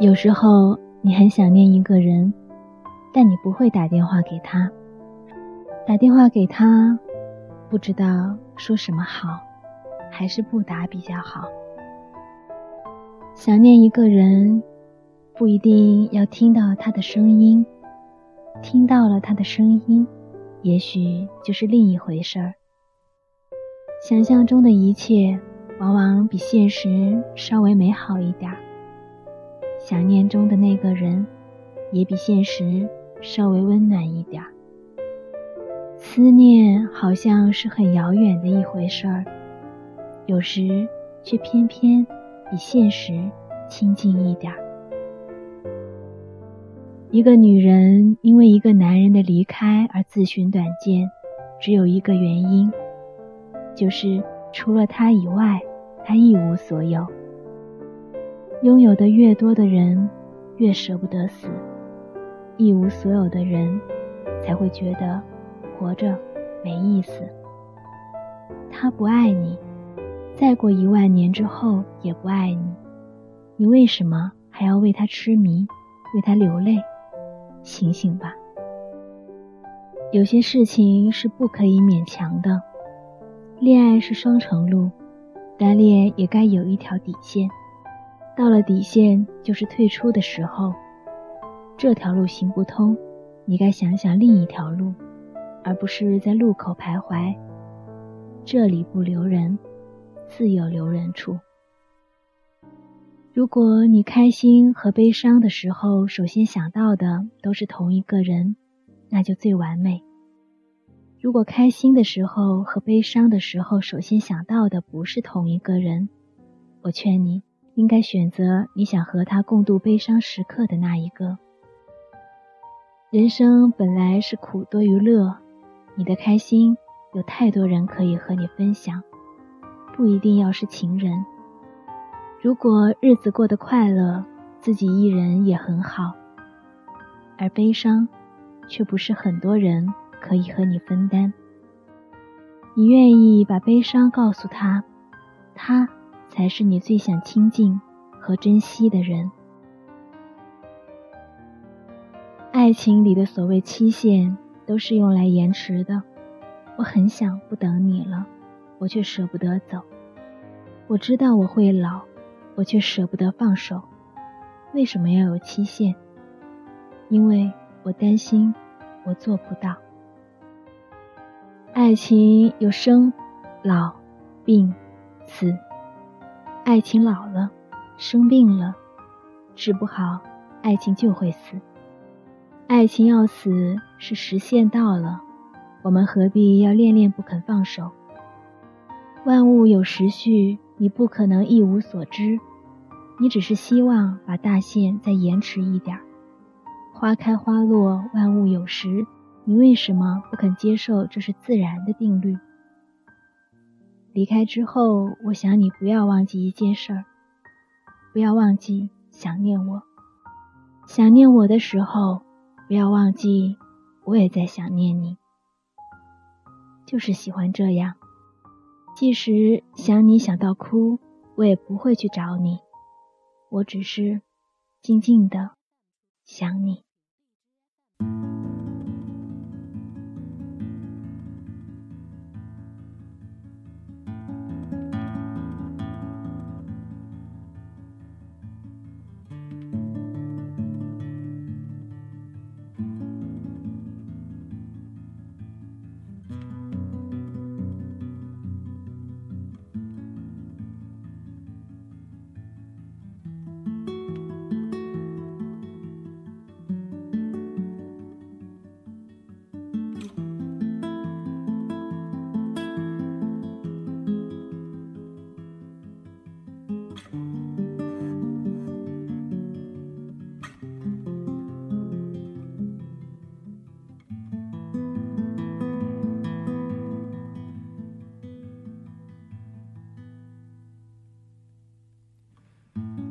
有时候你很想念一个人，但你不会打电话给他。打电话给他，不知道说什么好，还是不打比较好。想念一个人，不一定要听到他的声音，听到了他的声音，也许就是另一回事儿。想象中的一切，往往比现实稍微美好一点儿。想念中的那个人，也比现实稍微温暖一点儿。思念好像是很遥远的一回事儿，有时却偏偏比现实亲近一点儿。一个女人因为一个男人的离开而自寻短见，只有一个原因，就是除了他以外，她一无所有。拥有的越多的人，越舍不得死；一无所有的人，才会觉得活着没意思。他不爱你，再过一万年之后也不爱你，你为什么还要为他痴迷，为他流泪？醒醒吧！有些事情是不可以勉强的，恋爱是双程路，单恋也该有一条底线。到了底线，就是退出的时候。这条路行不通，你该想想另一条路，而不是在路口徘徊。这里不留人，自有留人处。如果你开心和悲伤的时候，首先想到的都是同一个人，那就最完美。如果开心的时候和悲伤的时候，首先想到的不是同一个人，我劝你。应该选择你想和他共度悲伤时刻的那一个。人生本来是苦多于乐，你的开心有太多人可以和你分享，不一定要是情人。如果日子过得快乐，自己一人也很好。而悲伤，却不是很多人可以和你分担。你愿意把悲伤告诉他，他。才是你最想亲近和珍惜的人。爱情里的所谓期限，都是用来延迟的。我很想不等你了，我却舍不得走。我知道我会老，我却舍不得放手。为什么要有期限？因为我担心我做不到。爱情有生、老、病、死。爱情老了，生病了，治不好，爱情就会死。爱情要死是时限到了，我们何必要恋恋不肯放手？万物有时序，你不可能一无所知，你只是希望把大限再延迟一点。花开花落，万物有时，你为什么不肯接受这是自然的定律？离开之后，我想你不要忘记一件事儿，不要忘记想念我。想念我的时候，不要忘记我也在想念你。就是喜欢这样，即使想你想到哭，我也不会去找你，我只是静静的想你。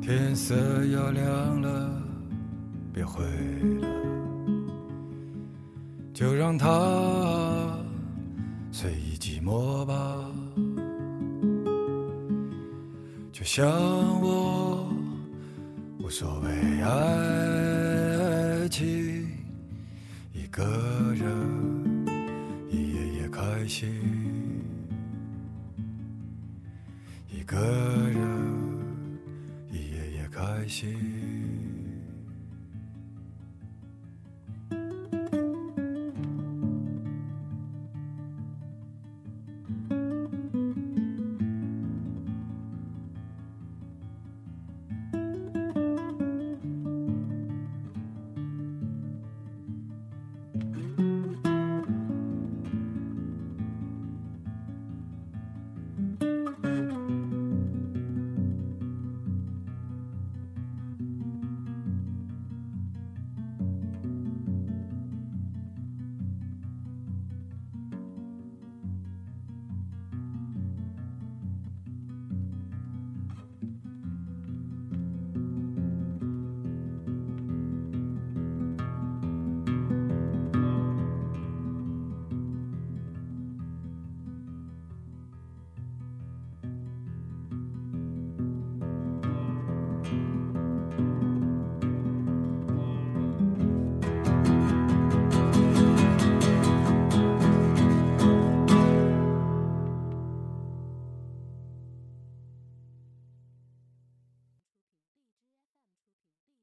天色要亮了，别回了，就让它随意寂寞吧。就像我，无所谓爱情，一个人一夜夜开心，一个心。